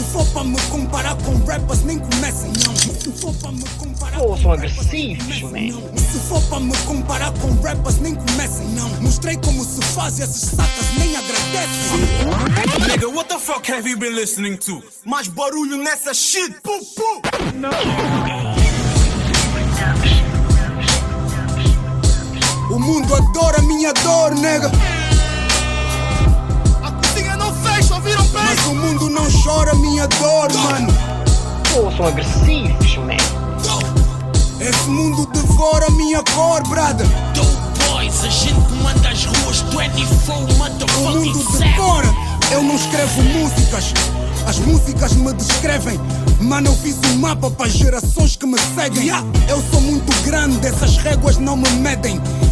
Se for pra me comparar com rappers, nem comecem, não. Se for pra me comparar Pô, com rappers, agressivos, man. Se for pra me comparar com rappers, nem comecem, não. Mostrei como se faz e esses sacas nem agradecem. Nigga, what the fuck have you been listening to? Mais barulho nessa shit, pum pum! O mundo adora minha dor, nega. A cozinha não fecha, ouviram bem? Mas o mundo Pô, são agressivos, man. Esse mundo devora minha cor, brother. Boys, a gente comanda as ruas 24 O mundo motherfucking 7. devora. Eu não escrevo músicas, as músicas me descrevem. Mano, eu fiz um mapa para gerações que me seguem. Eu sou muito grande, essas réguas não me medem.